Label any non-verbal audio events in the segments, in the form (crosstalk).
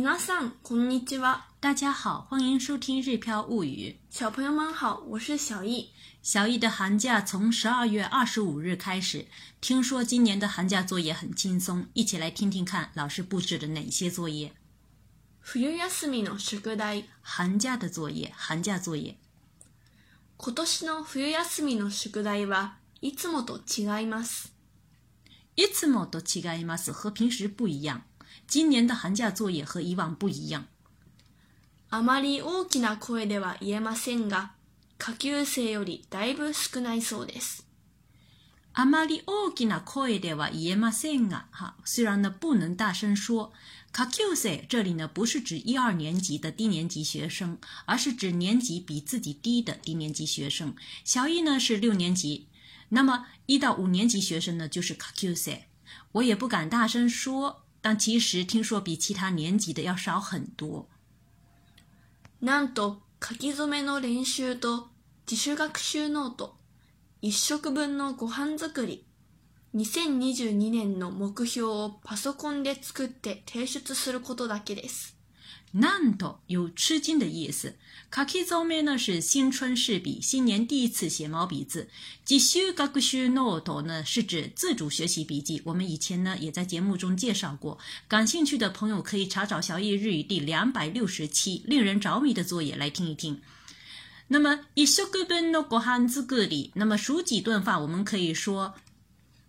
んこにちは。大家好，欢迎收听《日漂物语》。小朋友们好，我是小易。小易的寒假从十二月二十五日开始。听说今年的寒假作业很轻松，一起来听听看老师布置的哪些作业。冬休みの宿題。寒假的作业，寒假作业。今年的寒假的ます和平时不一样。今年的寒假作业和以往不一样。あまり大きな声では言えませんが、下級生よりだいぶ少ないそうです。あまり大きな声では言えませんが，哈，虽然呢不能大声说。下級生这里呢不是指一二年级的低年级学生，而是指年级比自己低的低年级学生。小一呢是六年级，那么一到五年级学生呢就是下级生。我也不敢大声说。但其实听说比其他年级的要少很多。なんと書き初めの練習と自主学習ノート、1食分のご飯作り、2022年の目標をパソコンで作って提出することだけです。难道有吃惊的意思？开 k 造面呢是新春试笔，新年第一次写毛笔字。吉修各个修诺多呢是指自主学习笔记。我们以前呢也在节目中介绍过，感兴趣的朋友可以查找《小译日语》第两百六十七，令人着迷的作业来听一听。那么一食各本那个汉字格里，那么数几顿饭，我们可以说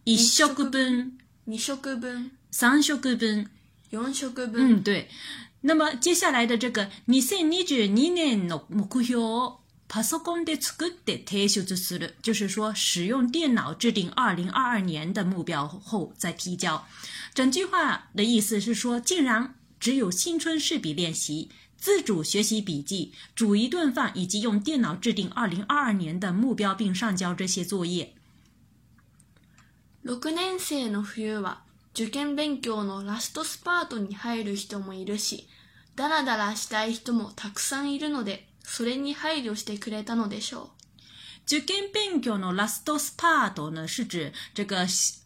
一食各本、二食各本、三食各本。嗯对，那么接下来的这个二千二十二年的目标，パソコンで作って提出する，就是说使用电脑制定二零二二年的目标后再提交。整句话的意思是说，竟然只有新春试笔练习、自主学习笔记、煮一顿饭，以及用电脑制定二零二二年的目标并上交这些作业。六年生の冬は。受験勉強のラストスパートに入る人もいるし、ダラダラしたい人もたくさんいるので、それに配慮してくれたのでしょう。受験勉強のラストスパート呢，是指这个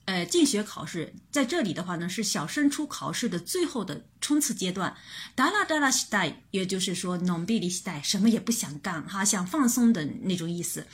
呃进学考试，在这里的话呢是小升初考试的最后的冲刺阶段。ダラダラしたい、也就是说のんびりしたい、什么也不想干哈，想放松的那种意思。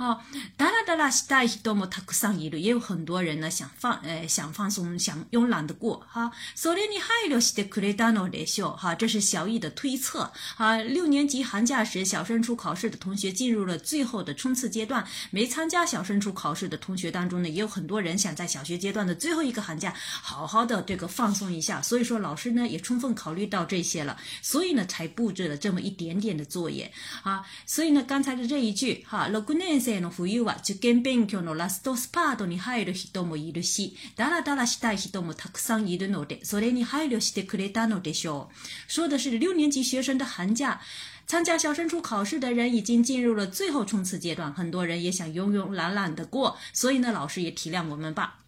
哦，哒啦达拉西带是多么他上一路，也有很多人呢想放呃，想放松想慵懒的过哈。所以你还有些的可雷达诺的秀哈，这是小易的推测啊。六年级寒假时，小升初考试的同学进入了最后的冲刺阶段；没参加小升初考试的同学当中呢，也有很多人想在小学阶段的最后一个寒假好好的这个放松一下。所以说，老师呢也充分考虑到这些了，所以呢才布置了这么一点点的作业啊。所以呢，刚才的这一句哈 l o g o n e 生の冬は受験勉強のラストスパートに入る人もいるし、ダラダラしたい人もたくさんいるので、それに配慮してくれたのでしょう。说的是六年级学生的寒假。参加小升初考试的人已经进入了最后冲刺阶段，很多人也想慵慵懒懒的过，所以呢，老师也体谅我们吧。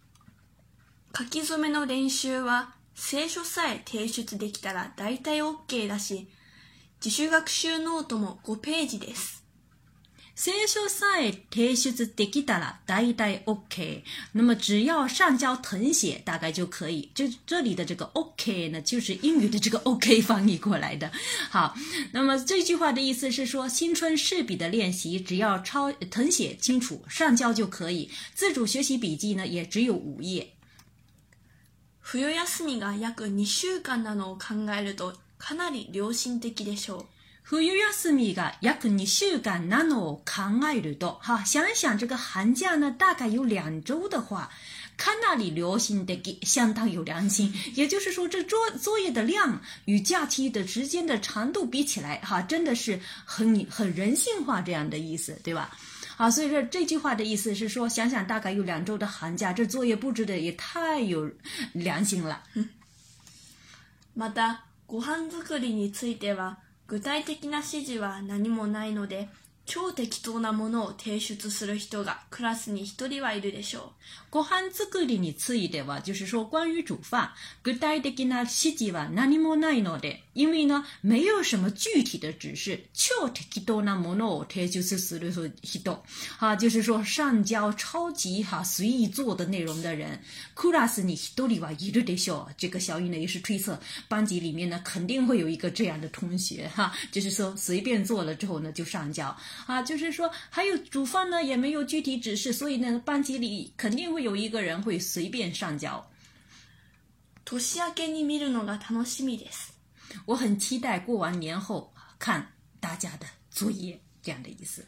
書き初めの練習は聖書さえ提出できたら大体 OK だし、自主学習ノートも5ページです。三修三，铁鞋子得给打了，带一带，OK。那么只要上交誊写，大概就可以。就这里的这个 OK 呢，就是英语的这个 OK 翻译过来的。好，那么这句话的意思是说，新春试笔的练习，只要抄誊写清楚，上交就可以。自主学习笔记呢，也只有五页。冬休みが約二週間なのを考えると、かなり良心的でしょう。ふゆみが約2週間なのを考えると、哈，想一想这个寒假呢，大概有两周的话，那里良心的相当有良心，也就是说，这作作业的量与假期的时间的长度比起来，哈，真的是很很人性化这样的意思，对吧？啊，所以说这句话的意思是说，想想大概有两周的寒假，这作业布置的也太有良心了。(laughs) またご飯作りについては。具体的な指示は何もないので超適当なものを提出する人がクラスに一人はいるでしょう。ご飯作りについては、就是说关于煮饭，具体的な指示は何もないので，因为呢没有什么具体的指示，超適当なものを提出する人，好就是说上交超级哈随意做的内容的人，クラスに一人はいるでしょう。这个小雨呢也是推测，班级里面呢肯定会有一个这样的同学哈，就是说随便做了之后呢就上交。啊，就是说还有主犯呢也没有具体指示，所以呢班级里肯定会有一个人会随便上交。年明けに見るのが楽しみです。我很期待过完年后看大家的作业这样的意思。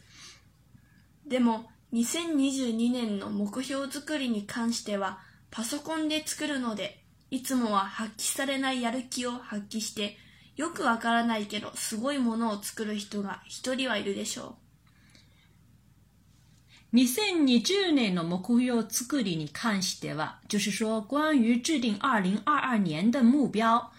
でも2022年の目標作りに関してはパソコンで作るのでいつもは発揮されないやる気を発揮してよくわからないけどすごいものを作る人が一人はいるでしょう2020年の目標作りに関しては就是说关于制定2022年的目標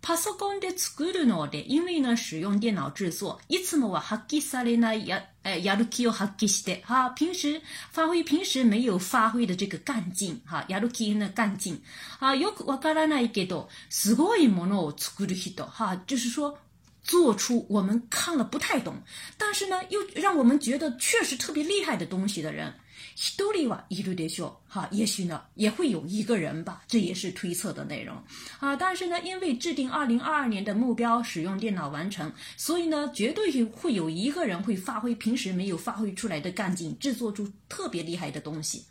パソコンで作るので、因为呢、使用電脑制作、いつもは発揮されないや哎，やる気を揮しい。哈，平时发挥平时没有发挥的这个干劲。哈，ヤルキの干劲。啊，よくわからないけど、すごいものを作る人。哈，就是说，做出我们看了不太懂，但是呢，又让我们觉得确实特别厉害的东西的人。多利瓦一路得笑，哈，也许呢也会有一个人吧，这也是推测的内容啊。但是呢，因为制定二零二二年的目标使用电脑完成，所以呢，绝对有会有一个人会发挥平时没有发挥出来的干劲，制作出特别厉害的东西。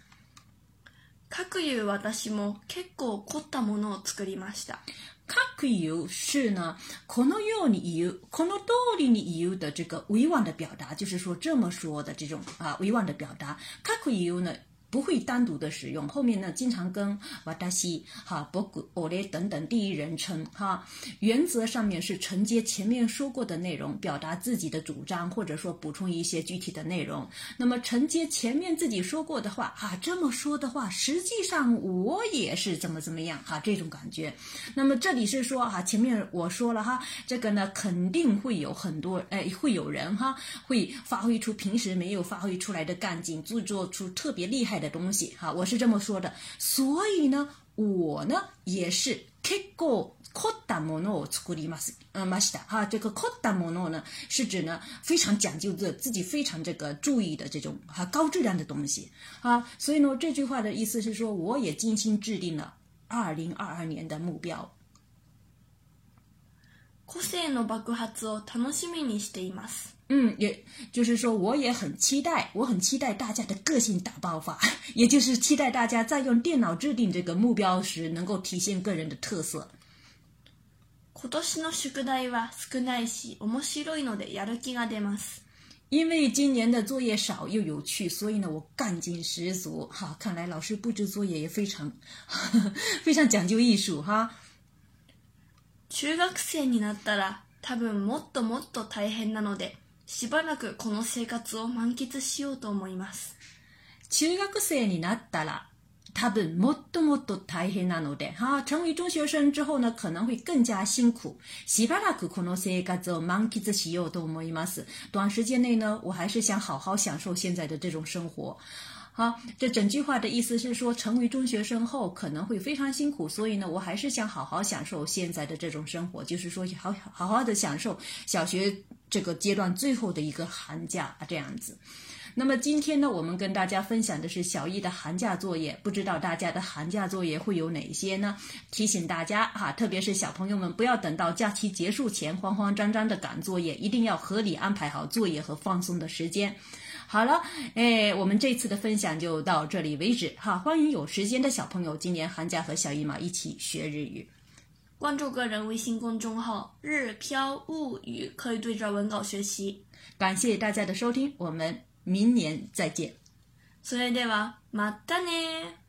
各々私も結構凝ったものを作りました。各气有是呢，可能有你有，可能道理你有的这个委婉的表达，就是说这么说的这种啊，委婉的表达，各有呢。不会单独的使用，后面呢经常跟瓦达西哈、博古奥雷等等第一人称哈，原则上面是承接前面说过的内容，表达自己的主张，或者说补充一些具体的内容。那么承接前面自己说过的话哈，这么说的话，实际上我也是怎么怎么样哈这种感觉。那么这里是说哈，前面我说了哈，这个呢肯定会有很多哎会有人哈，会发挥出平时没有发挥出来的干劲，制作出特别厉害的。的东西，哈，我是这么说的，所以呢，我呢也是。这个ったもの呢是指呢非常讲究的自己非常这个注意的这种哈高质量的东西啊，所以呢这句话的意思是说，我也精心制定了二零二二年的目标。嗯，也就是说，我也很期待，我很期待大家的个性大爆发，(laughs) 也就是期待大家在用电脑制定这个目标时，能够体现个人的特色。因为今年的作业少又有趣，所以呢，我干劲十足。哈，看来老师布置作业也非常 (laughs) 非常讲究艺术。哈，中学生になったら、多分もっともっと大変なので。しばらくこの生活を満喫しようと思います。中学生になったら多分もっともっと大変なので、あ、成为中学生之后呢，可能会更加辛苦。しばらくこの生活を満喫しようと思います。短時間内呢，我还是想好好享受现在的这种生活。好，这整句话的意思是说，成为中学生后可能会非常辛苦，所以呢，我还是想好好享受现在的这种生活，就是说，好好好好的享受小学这个阶段最后的一个寒假啊，这样子。那么今天呢，我们跟大家分享的是小易的寒假作业，不知道大家的寒假作业会有哪些呢？提醒大家哈，特别是小朋友们，不要等到假期结束前慌慌张张的赶作业，一定要合理安排好作业和放松的时间。好了，哎，我们这次的分享就到这里为止哈。欢迎有时间的小朋友今年寒假和小姨妈一起学日语，关注个人微信公众号“日飘物语”，可以对照文稿学习。感谢大家的收听，我们明年再见。それではまたね。